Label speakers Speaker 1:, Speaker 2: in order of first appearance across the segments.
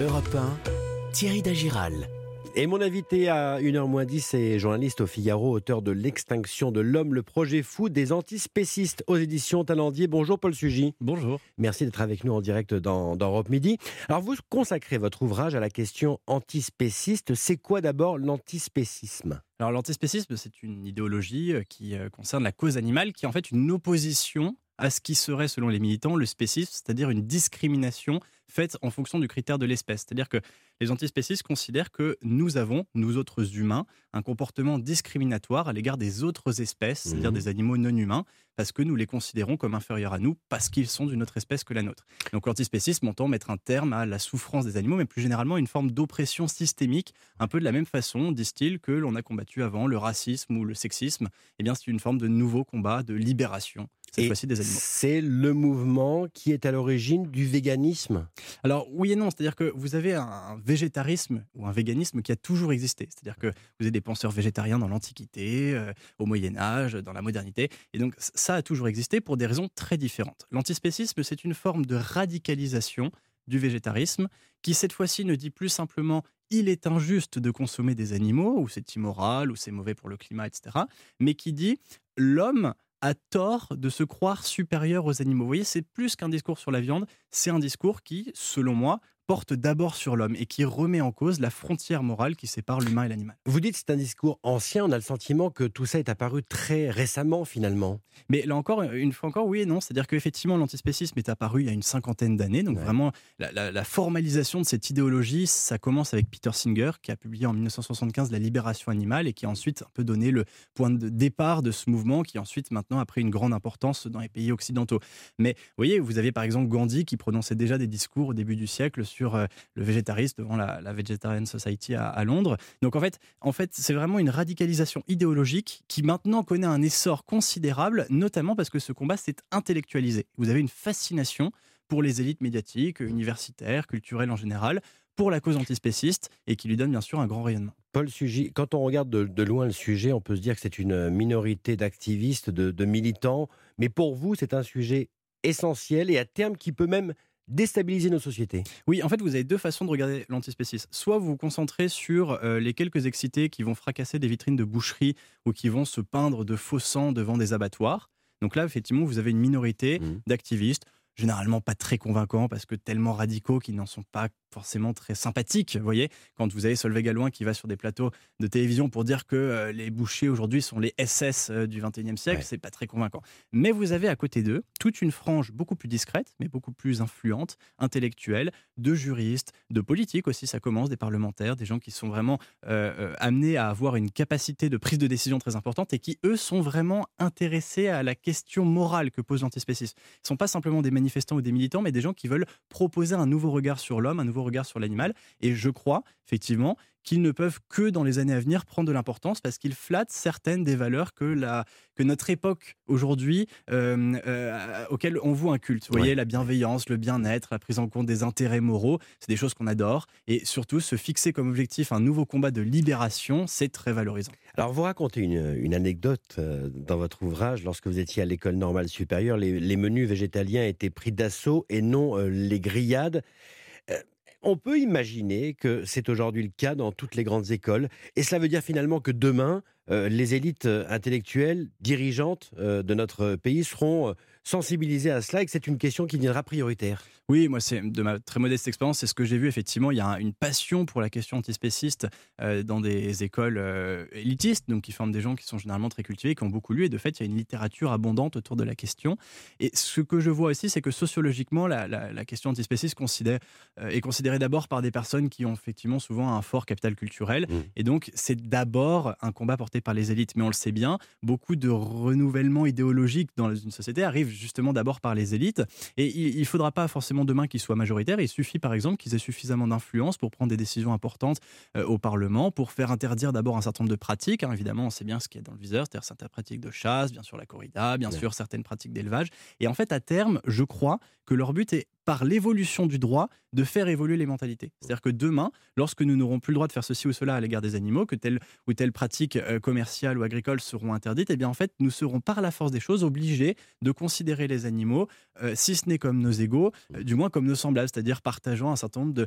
Speaker 1: Europe 1, Thierry Dagiral.
Speaker 2: Et mon invité à 1h10 c'est journaliste au Figaro, auteur de L'extinction de l'homme, le projet fou des antispécistes aux éditions Talendier. Bonjour Paul Sugy.
Speaker 3: Bonjour.
Speaker 2: Merci d'être avec nous en direct dans, dans Europe Midi. Alors vous consacrez votre ouvrage à la question antispéciste. C'est quoi d'abord l'antispécisme?
Speaker 3: Alors l'antispécisme, c'est une idéologie euh, qui euh, concerne la cause animale, qui est en fait une opposition à ce qui serait, selon les militants, le spécisme, c'est-à-dire une discrimination faite en fonction du critère de l'espèce. C'est-à-dire que les antispécistes considèrent que nous avons, nous autres humains, un comportement discriminatoire à l'égard des autres espèces, c'est-à-dire mmh. des animaux non humains, parce que nous les considérons comme inférieurs à nous, parce qu'ils sont d'une autre espèce que la nôtre. Donc l'antispécisme entend mettre un terme à la souffrance des animaux, mais plus généralement une forme d'oppression systémique, un peu de la même façon, disent-ils, que l'on a combattu avant le racisme ou le sexisme. Eh bien, c'est une forme de nouveau combat, de libération cette fois-ci des animaux.
Speaker 2: C'est le mouvement qui est à l'origine du véganisme
Speaker 3: Alors oui et non, c'est-à-dire que vous avez un végétarisme ou un véganisme qui a toujours existé. C'est-à-dire que vous avez des penseurs végétariens dans l'Antiquité, euh, au Moyen Âge, dans la modernité. Et donc ça a toujours existé pour des raisons très différentes. L'antispécisme, c'est une forme de radicalisation du végétarisme qui cette fois-ci ne dit plus simplement il est injuste de consommer des animaux, ou c'est immoral, ou c'est mauvais pour le climat, etc., mais qui dit l'homme a tort de se croire supérieur aux animaux. Vous voyez, c'est plus qu'un discours sur la viande, c'est un discours qui, selon moi, porte d'abord sur l'homme et qui remet en cause la frontière morale qui sépare l'humain et l'animal.
Speaker 2: Vous dites que c'est un discours ancien, on a le sentiment que tout ça est apparu très récemment finalement.
Speaker 3: Mais là encore, une fois encore, oui et non. C'est-à-dire qu'effectivement, l'antispécisme est apparu il y a une cinquantaine d'années. Donc vraiment, la, formalisation de cette idéologie, ça commence avec Peter Singer, qui a publié en 1975 La libération animale et qui a ensuite un peu donné le point de départ de ce mouvement qui ensuite maintenant a pris une grande importance dans les pays occidentaux. Mais vous voyez, vous avez par exemple Gandhi qui prononçait déjà des discours au début du siècle sur euh, le végétarisme devant la, Vegetarian Society à, Londres. Donc en fait, en fait c'est vraiment une radicalisation idéologique qui maintenant connaît un essor considérable, notamment parce que ce combat s'est intellectualisé. Vous avez une fascination pour les élites médiatiques, universitaires, culturelles en général, pour la cause antispéciste et qui lui donne bien sûr un grand rayonnement.
Speaker 2: Paul Sugy, quand on regarde de, loin le sujet, on peut se dire que c'est une minorité d'activistes, de militants, mais pour vous, c'est un sujet essentiel et à terme qui peut même déstabiliser nos sociétés
Speaker 3: Oui, en fait, vous avez deux façons de regarder l'antispécisme. Soit vous vous concentrez sur euh, les quelques excités qui vont fracasser des vitrines de boucherie ou qui vont se peindre de faux sang devant des abattoirs. Donc là, effectivement, vous avez une minorité mmh. d'activistes généralement pas très convaincants parce que tellement radicaux qu'ils n'en sont pas forcément très sympathiques. Vous voyez, quand vous avez Solveig Galouin qui va sur des plateaux de télévision pour dire que euh, les bouchers aujourd'hui sont les SS euh, du 21e siècle, c'est pas très convaincant. Mais vous avez à côté d'eux toute une frange beaucoup plus discrète, mais beaucoup plus influente, intellectuelle, de juristes, de politiques aussi, ça commence, des parlementaires, des gens qui sont vraiment euh, amenés à avoir une capacité de prise de décision très importante et qui, eux, sont vraiment intéressés à la question morale que pose l'antispécisme. Ils ne sont pas simplement des manifestants ou des militants, mais des gens qui veulent proposer un nouveau regard sur l'homme, un nouveau regard sur l'animal. Et je crois, effectivement, qu'ils ne peuvent que dans les années à venir prendre de l'importance parce qu'ils flattent certaines des valeurs que, la, que notre époque aujourd'hui, euh, euh, auxquelles on voit un culte. Vous voyez, la bienveillance, le bien-être, la prise en compte des intérêts moraux, c'est des choses qu'on adore. Et surtout, se fixer comme objectif un nouveau combat de libération, c'est très valorisant.
Speaker 2: Alors, vous racontez une, une, anecdote euh, dans votre ouvrage. Lorsque vous étiez à l'école normale supérieure, les, les menus végétaliens étaient pris d'assaut et non les grillades. On peut imaginer que c'est aujourd'hui le cas dans toutes les grandes écoles. Et cela veut dire finalement que demain, euh, les élites euh, intellectuelles, dirigeantes euh, de notre pays seront sensibilisées à cela et que c'est une question qui deviendra prioritaire.
Speaker 3: Oui, moi, c'est de ma très modeste expérience, c'est ce que j'ai vu. Effectivement, il y a une passion pour la question antispéciste dans des écoles élitistes, donc qui forment des gens qui sont généralement très cultivés, qui ont beaucoup lu. Et de fait, il y a une littérature abondante autour de la question. Et ce que je vois aussi, c'est que sociologiquement, la, question antispéciste considère, est considérée d'abord par des personnes qui ont effectivement souvent un fort capital culturel. Mmh. Et donc, c'est d'abord un combat porté par les élites. Mais on le sait bien, beaucoup de renouvellement idéologique dans une société arrive justement d'abord par les élites. Et il ne faudra pas forcément demain qu'ils soient majoritaires. Il suffit par exemple qu'ils aient suffisamment d'influence pour prendre des décisions importantes euh, au Parlement, pour faire interdire d'abord un certain nombre de pratiques. Hein. Évidemment, on sait bien ce qu'il y a dans le viseur, c'est-à-dire certaines pratiques de chasse, bien sûr la corrida, bien sûr certaines pratiques d'élevage. Et en fait, à terme, je crois que leur but est par l'évolution du droit, de faire évoluer les mentalités. C'est-à-dire que demain, lorsque nous n'aurons plus le droit de faire ceci ou cela à l'égard des animaux, que telle ou telle pratique euh, commerciale ou agricole seront interdites, eh bien en fait, nous serons par la force des choses obligés de considérer les animaux, euh, si ce n'est comme nos égaux, euh, du moins comme nos semblables, c'est-à-dire partageant un certain nombre de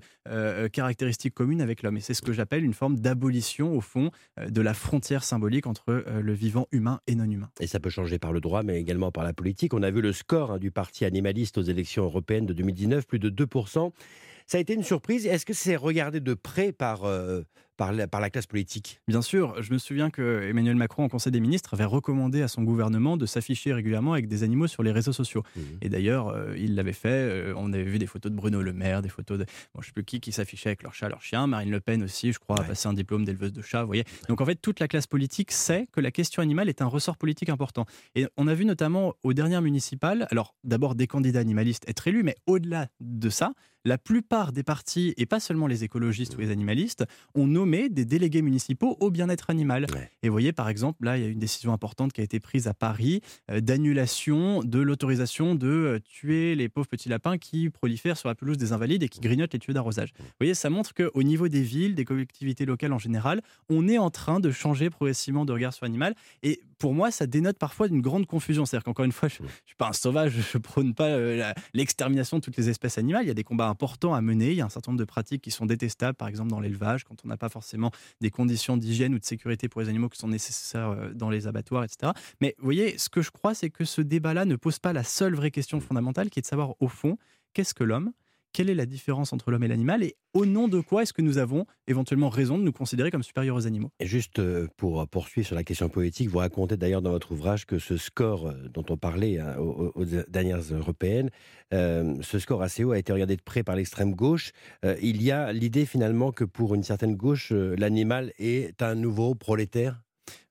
Speaker 3: caractéristiques communes avec l'homme. Et c'est ce que j'appelle une forme d'abolition, au fond, de la frontière symbolique entre le vivant humain et non humain.
Speaker 2: Et ça peut changer par le droit, mais également par la politique. On a vu le score hein, du parti animaliste aux élections européennes de 2019, plus de 2%. Ça a été une surprise. Est-ce que c'est regardé de près par, euh, par, la, par la classe politique
Speaker 3: Bien sûr. Je me souviens que Emmanuel Macron, en Conseil des ministres, avait recommandé à son gouvernement de s'afficher régulièrement avec des animaux sur les réseaux sociaux. Mmh. Et d'ailleurs, euh, il l'avait fait. Euh, on avait vu des photos de Bruno Le Maire, des photos de. Bon, je ne sais plus qui qui s'affichait avec leur chat, leur chien. Marine Le Pen aussi, je crois, a passé un diplôme d'éleveuse de chats. Vous voyez Donc en fait, toute la classe politique sait que la question animale est un ressort politique important. Et on a vu notamment aux dernières municipales, alors d'abord des candidats animalistes être élus, mais au-delà de ça, la plupart des partis, et pas seulement les écologistes ou les animalistes, ont nommé des délégués municipaux au bien-être animal. Et vous voyez, par exemple, là, il y a une décision importante qui a été prise à Paris euh, d'annulation de l'autorisation de euh, tuer les pauvres petits lapins qui prolifèrent sur la pelouse des invalides et qui grignotent les tuyaux d'arrosage. Vous voyez, ça montre qu'au niveau des villes, des collectivités locales en général, on est en train de changer progressivement de regard sur l'animal. Et pour moi, ça dénote parfois d'une grande confusion. C'est-à-dire qu'encore une fois, je ne suis pas un sauvage, je ne prône pas euh, l'extermination de toutes les espèces animales. Il y a des combats importants à mener. Il y a un certain nombre de pratiques qui sont détestables, par exemple dans l'élevage, quand on n'a pas forcément des conditions d'hygiène ou de sécurité pour les animaux qui sont nécessaires euh, dans les abattoirs, etc. Mais vous voyez, ce que je crois, c'est que ce débat-là ne pose pas la seule vraie question fondamentale, qui est de savoir au fond, qu'est-ce que l'homme quelle est la différence entre l'homme et l'animal et au nom de quoi est-ce que nous avons éventuellement raison de nous considérer comme supérieurs aux animaux?
Speaker 2: Et juste euh, pour poursuivre sur la question politique, vous racontez d'ailleurs dans votre ouvrage que ce score euh, dont on parlait hein, aux, dernières européennes, euh, ce score assez haut a été regardé de près par l'extrême gauche. il y a l'idée finalement que pour une certaine gauche, l'animal est un nouveau prolétaire?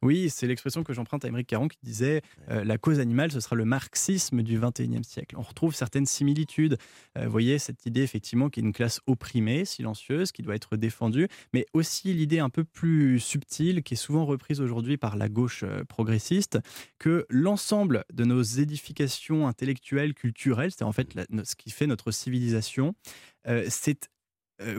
Speaker 3: Oui, c'est l'expression que j'emprunte à Émeric Caron qui disait euh, la cause animale, ce sera le marxisme du 21e siècle. On retrouve certaines similitudes. Euh, vous voyez, cette idée effectivement qu'il y a une classe opprimée, silencieuse, qui doit être défendue, mais aussi l'idée un peu plus subtile qui est souvent reprise aujourd'hui par la gauche euh, progressiste, que l'ensemble de nos édifications intellectuelles, culturelles, c'est en fait ce qui fait notre civilisation, c'est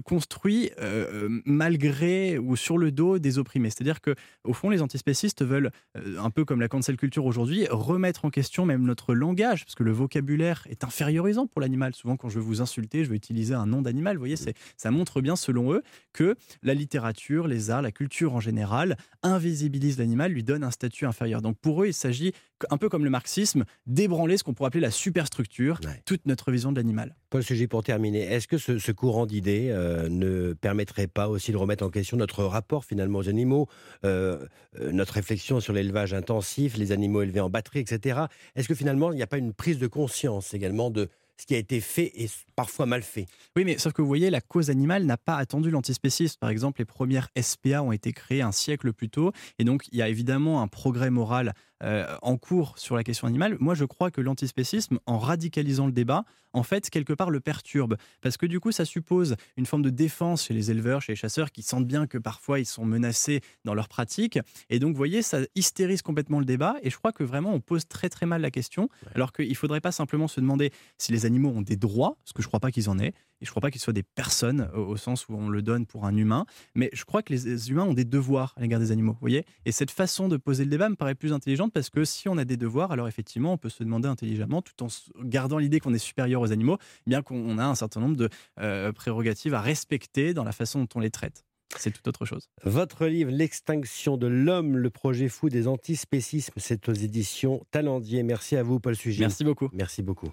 Speaker 3: construit euh, euh, malgré ou sur le dos des opprimés. C'est-à-dire que, au fond, les antispécistes veulent, un peu comme la cancel culture aujourd'hui, remettre en question même notre langage, parce que le vocabulaire est infériorisant pour l'animal. Souvent, quand je veux vous insulter, je vais utiliser un nom d'animal. Vous voyez, ça montre bien, selon eux, que la littérature, les arts, la culture en général invisibilise l'animal, lui donne un statut inférieur. Donc pour eux, il s'agit, un peu comme le marxisme, d'ébranler ce qu'on pourrait appeler la superstructure, toute notre vision de l'animal.
Speaker 2: Paul Sujet, pour terminer, est-ce que ce courant d'idées euh, ne permettrait pas aussi de remettre en question notre rapport finalement aux animaux, euh, euh, notre réflexion sur l'élevage intensif, les animaux élevés en batterie, etc. Est-ce que finalement il n'y a pas une prise de conscience également de ce qui a été fait et parfois mal fait?
Speaker 3: Oui, mais sauf que vous voyez, la cause animale n'a pas attendu l'antispécisme. Par exemple, les premières SPA ont été créées un siècle plus tôt, et donc il y a évidemment un progrès moral euh, en cours sur la question animale. Moi, je crois que l'antispécisme, en radicalisant le débat, en fait, quelque part, le perturbe. Parce que du coup, ça suppose une forme de défense chez les éleveurs, chez les chasseurs, qui sentent bien que parfois ils sont menacés dans leur pratique. Et donc, vous voyez, ça hystérise complètement le débat. Et je crois que vraiment, on pose très très mal la question. Alors qu'il ne faudrait pas simplement se demander si les animaux ont des droits, ce que je ne crois pas qu'ils en aient. Et je ne crois pas qu'ils soient des personnes au, sens où on le donne pour un humain. Mais je crois que les humains ont des devoirs à l'égard des animaux. Vous voyez Et cette façon de poser le débat me paraît plus intelligente parce que si on a des devoirs, alors effectivement, on peut se demander intelligemment, tout en gardant l'idée qu'on est supérieur aux animaux, bien qu'on a un certain nombre de euh, prérogatives à respecter dans la façon dont on les traite. C'est tout autre chose.
Speaker 2: Votre livre L'extinction de l'homme, le projet fou des antispécismes, c'est aux éditions Talendier. Merci à vous, Paul Sujet.
Speaker 3: Merci beaucoup.
Speaker 2: Merci beaucoup.